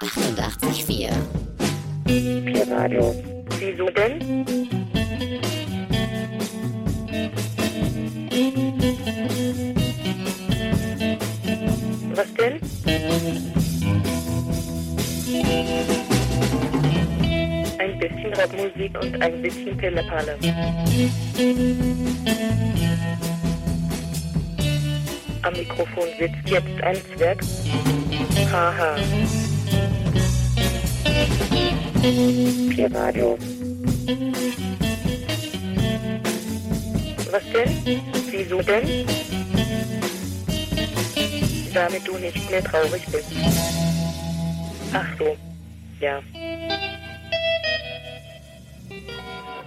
88,4. Tierradio. Wieso denn? Was denn? Ein bisschen Rapmusik und ein bisschen Pillepalle. Am Mikrofon sitzt jetzt ein Zwerg. Haha. Tierradio. Was denn? Wieso denn? Damit du nicht mehr traurig bist. Ach so. Ja.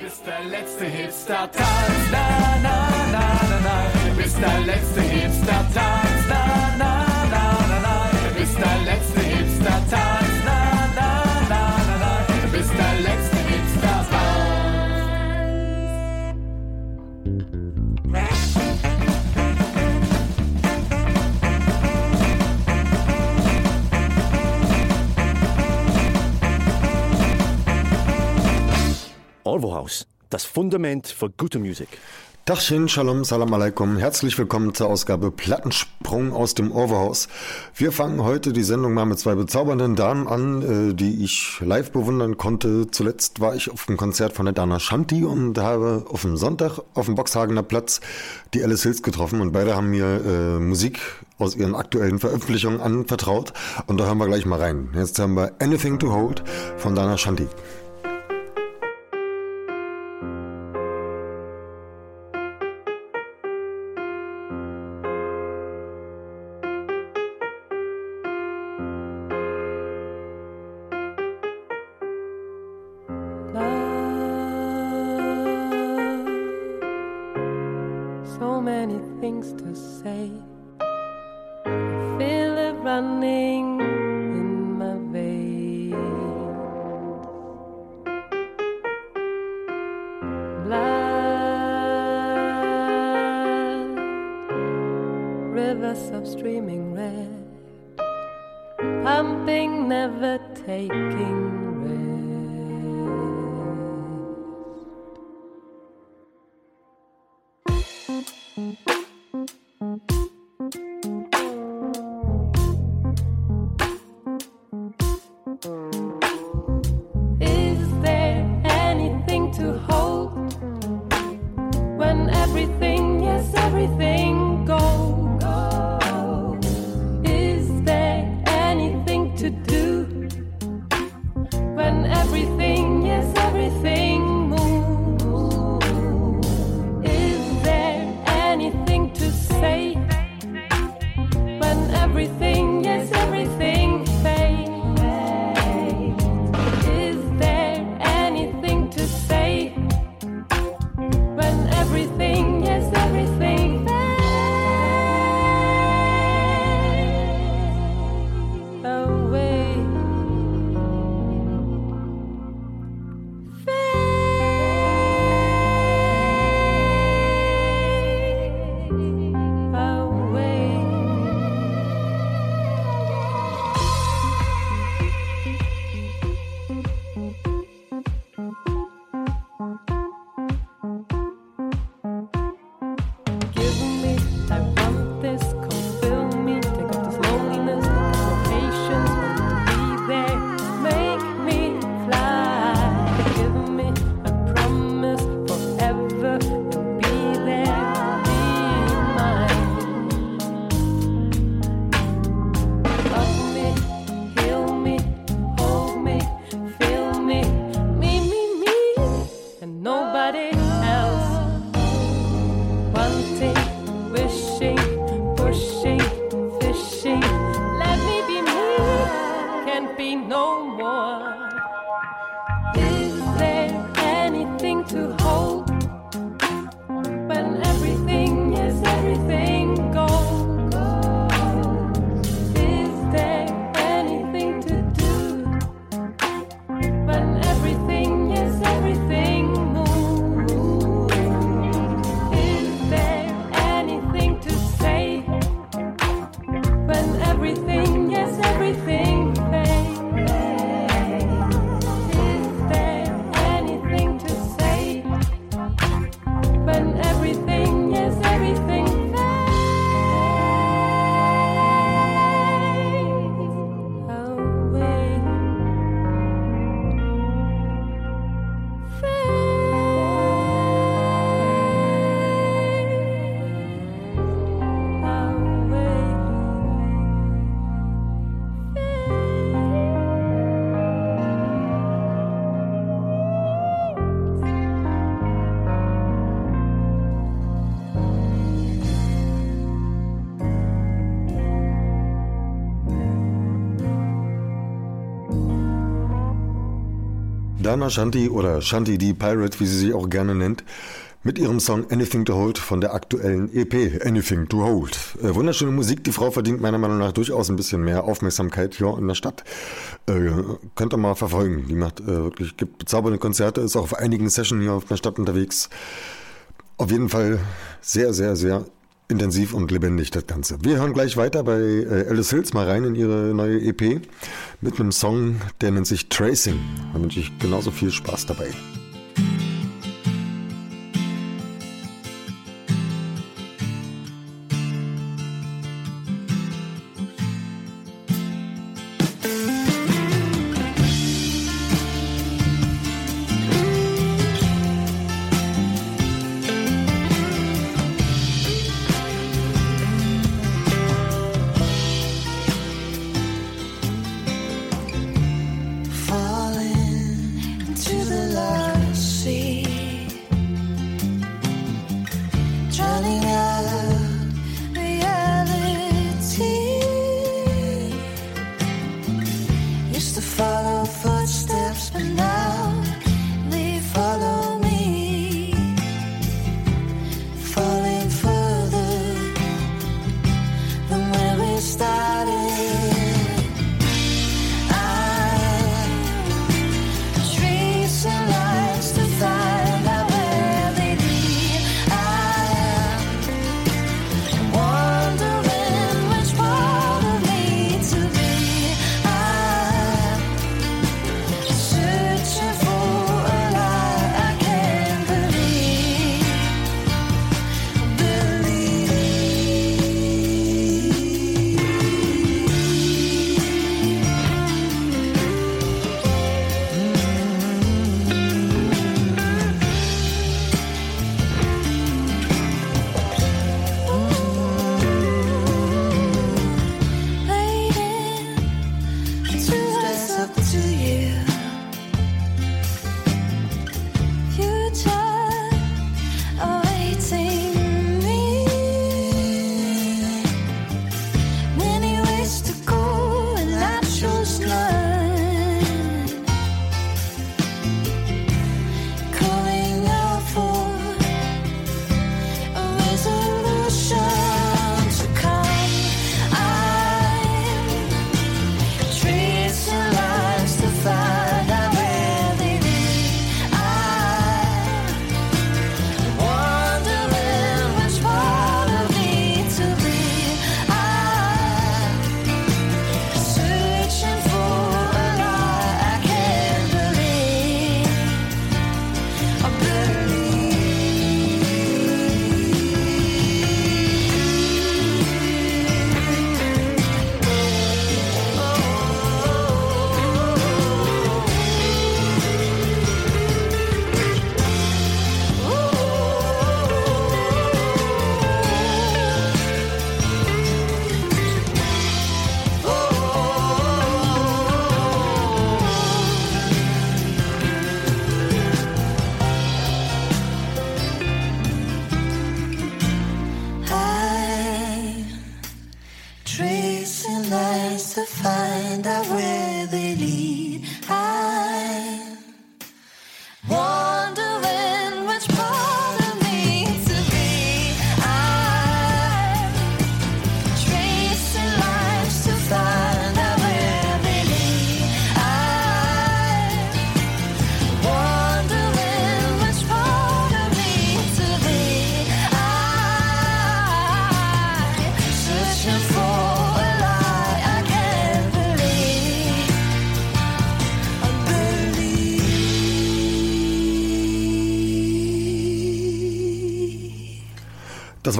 bist der letzte Hipster Tanz, na na na na na. Du bist der letzte Hipster House, das Fundament für gute Musik. Dachchen, Shalom, Salam Alaikum. Herzlich willkommen zur Ausgabe Plattensprung aus dem Overhaus. Wir fangen heute die Sendung mal mit zwei bezaubernden Damen an, äh, die ich live bewundern konnte. Zuletzt war ich auf dem Konzert von der Dana Shanti und habe auf dem Sonntag auf dem Boxhagener Platz die Alice Hills getroffen und beide haben mir äh, Musik aus ihren aktuellen Veröffentlichungen anvertraut und da hören wir gleich mal rein. Jetzt haben wir Anything to Hold von Dana Shanti. Things to say. I feel it running in my veins. Blood, rivers of streaming red, pumping, never taking Dana Shanti oder Shanti the Pirate, wie sie sich auch gerne nennt, mit ihrem Song Anything to Hold von der aktuellen EP Anything to Hold. Äh, wunderschöne Musik, die Frau verdient meiner Meinung nach durchaus ein bisschen mehr Aufmerksamkeit hier in der Stadt. Äh, könnt ihr mal verfolgen. Die macht äh, wirklich, gibt bezaubernde Konzerte, ist auch auf einigen Sessions hier auf der Stadt unterwegs. Auf jeden Fall sehr, sehr, sehr intensiv und lebendig das Ganze. Wir hören gleich weiter bei äh, Alice Hills mal rein in ihre neue EP mit einem Song, der nennt sich Tracing. Da wünsche ich genauso viel Spaß dabei.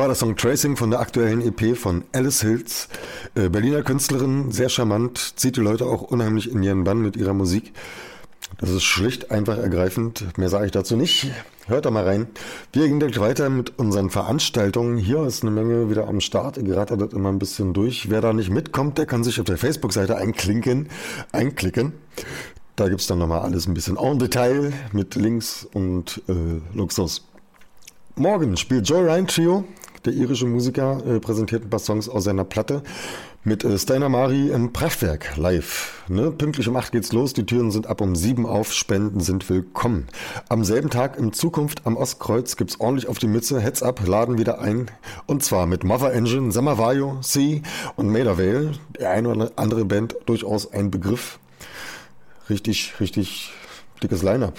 War der Song Tracing von der aktuellen EP von Alice Hills. Äh, Berliner Künstlerin, sehr charmant, zieht die Leute auch unheimlich in ihren Bann mit ihrer Musik. Das ist schlicht einfach ergreifend. Mehr sage ich dazu nicht. Hört da mal rein. Wir gehen gleich weiter mit unseren Veranstaltungen. Hier ist eine Menge wieder am Start. Ich gerate das immer ein bisschen durch. Wer da nicht mitkommt, der kann sich auf der Facebook-Seite einklinken, einklicken. Da gibt's dann nochmal alles ein bisschen en Detail mit Links und äh, Luxus. Morgen spielt Joy Ryan Trio, der irische Musiker, äh, präsentiert ein paar Songs aus seiner Platte Mit äh, Steiner Mari im Prachtwerk live. Ne? Pünktlich um 8 geht's los, die Türen sind ab um 7 auf, Spenden sind willkommen. Am selben Tag in Zukunft am Ostkreuz gibt's ordentlich auf die Mütze, Heads up, laden wieder ein. Und zwar mit Mother Engine, Samavayo, C und Maida Vale. Der eine oder andere Band durchaus ein Begriff. Richtig, richtig dickes Line-Up.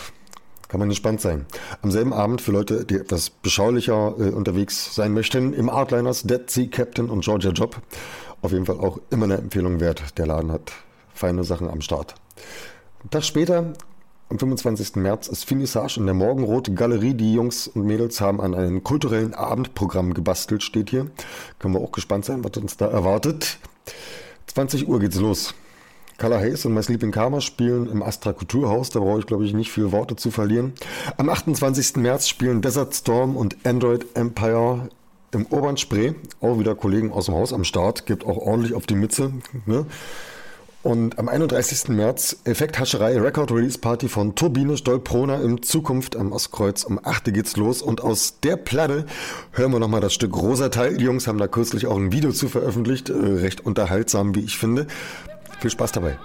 Kann man gespannt sein. Am selben Abend für Leute, die etwas beschaulicher äh, unterwegs sein möchten, im Artliners Dead Sea Captain und Georgia Job. Auf jeden Fall auch immer eine Empfehlung wert. Der Laden hat feine Sachen am Start. Einen Tag später, am 25. März, ist Finissage in der Morgenrot Galerie. Die Jungs und Mädels haben an einem kulturellen Abendprogramm gebastelt, steht hier. Können wir auch gespannt sein, was uns da erwartet. 20 Uhr geht's los. Color Hayes und My Sleeping Karma spielen im Astra Kulturhaus. Da brauche ich, glaube ich, nicht viel Worte zu verlieren. Am 28. März spielen Desert Storm und Android Empire im Urban Spree. Auch wieder Kollegen aus dem Haus am Start. Gibt auch ordentlich auf die Mütze. Ne? Und am 31. März Effekthascherei Record Release Party von Turbine Stolprona im Zukunft am Ostkreuz. Um 8 geht's los und aus der Platte hören wir nochmal das Stück Rosa Teil. Die Jungs haben da kürzlich auch ein Video zu veröffentlicht. Äh, recht unterhaltsam, wie ich finde. Viel Spaß dabei.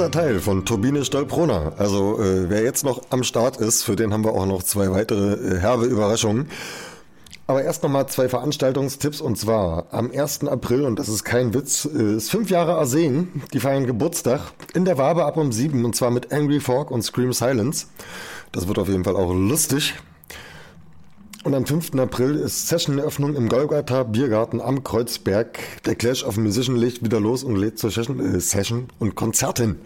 Großer Teil von Turbine Stolprona. Also äh, wer jetzt noch am Start ist, für den haben wir auch noch zwei weitere äh, herbe Überraschungen. Aber erst nochmal zwei Veranstaltungstipps und zwar am 1. April, und das ist kein Witz, äh, ist fünf Jahre Arsen, die feiern Geburtstag in der Wabe ab um sieben und zwar mit Angry Fork und Scream Silence. Das wird auf jeden Fall auch lustig. Und am 5. April ist Session-Eröffnung im Golgatha Biergarten am Kreuzberg. Der Clash of Musician legt wieder los und lädt zur Session, äh, Session und Konzerten.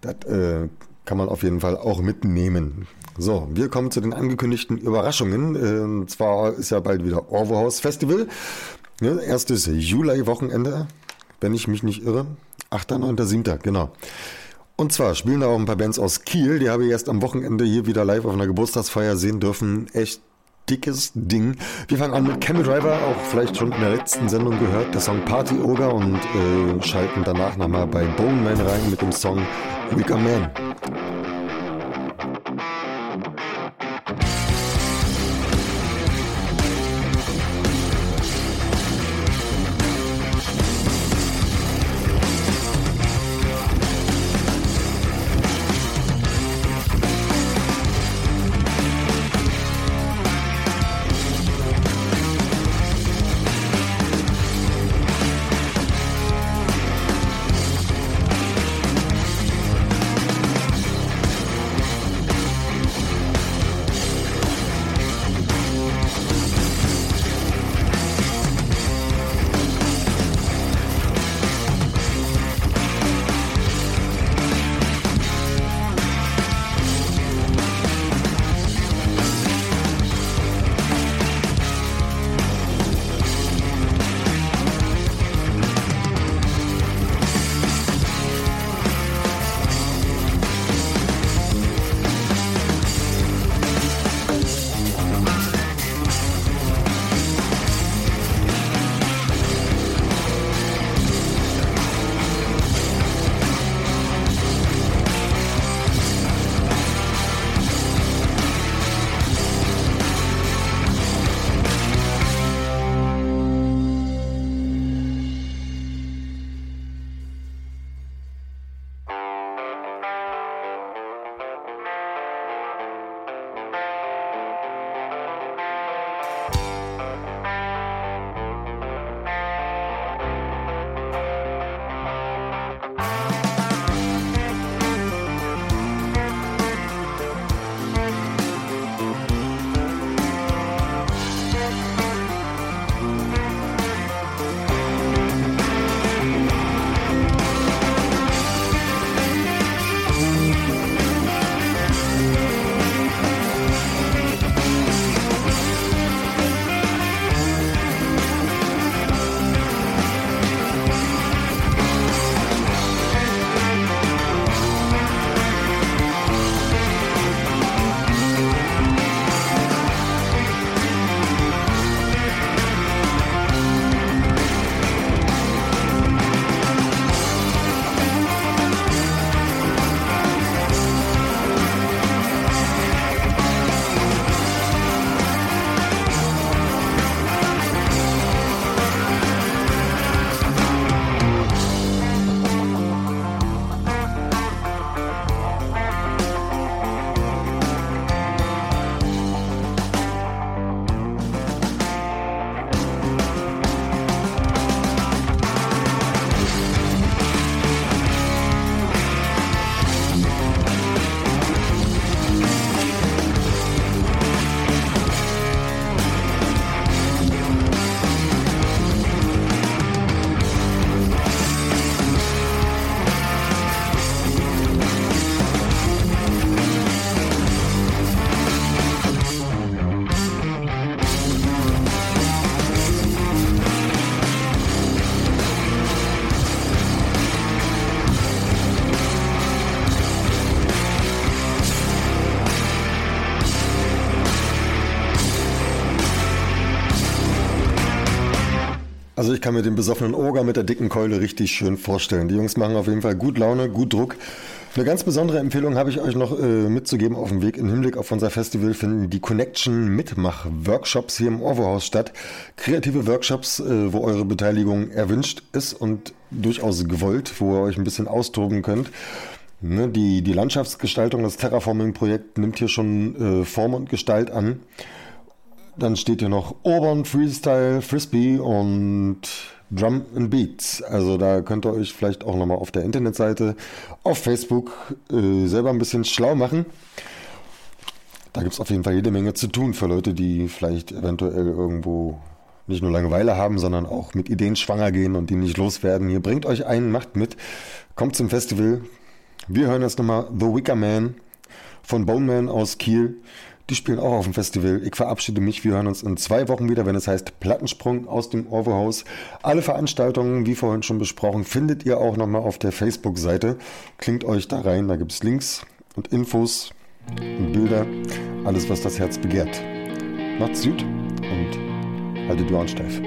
Das äh, kann man auf jeden Fall auch mitnehmen. So, wir kommen zu den angekündigten Überraschungen. Äh, und zwar ist ja bald wieder Orwohaus Festival. Ja, erstes Juli-Wochenende, wenn ich mich nicht irre. 8., 9., 7., genau. Und zwar spielen da auch ein paar Bands aus Kiel, die habe ich erst am Wochenende hier wieder live auf einer Geburtstagsfeier sehen dürfen. Echt dickes Ding. Wir fangen an mit Camel Driver, auch vielleicht schon in der letzten Sendung gehört, der Song Party Ogre und äh, schalten danach nochmal bei Bone Man rein mit dem Song Weaker Man. Kann mir den besoffenen Oger mit der dicken Keule richtig schön vorstellen. Die Jungs machen auf jeden Fall gut Laune, gut Druck. Eine ganz besondere Empfehlung habe ich euch noch äh, mitzugeben auf dem Weg. Im Hinblick auf unser Festival finden die Connection Mitmach-Workshops hier im Orwo-Haus statt. Kreative Workshops, äh, wo eure Beteiligung erwünscht ist und durchaus gewollt, wo ihr euch ein bisschen austoben könnt. Ne, die, die Landschaftsgestaltung, das Terraforming-Projekt nimmt hier schon äh, Form und Gestalt an. Dann steht hier noch Urban Freestyle, Frisbee und Drum and Beats. Also da könnt ihr euch vielleicht auch nochmal auf der Internetseite, auf Facebook äh, selber ein bisschen schlau machen. Da gibt es auf jeden Fall jede Menge zu tun für Leute, die vielleicht eventuell irgendwo nicht nur Langeweile haben, sondern auch mit Ideen schwanger gehen und die nicht loswerden. Hier bringt euch ein, macht mit, kommt zum Festival. Wir hören jetzt nochmal The Wicker Man von Bone Man aus Kiel. Die spielen auch auf dem Festival. Ich verabschiede mich. Wir hören uns in zwei Wochen wieder, wenn es heißt Plattensprung aus dem Orwohaus. Alle Veranstaltungen, wie vorhin schon besprochen, findet ihr auch nochmal auf der Facebook-Seite. Klingt euch da rein. Da gibt es Links und Infos und Bilder. Alles, was das Herz begehrt. Macht's gut und haltet die Ohren steif.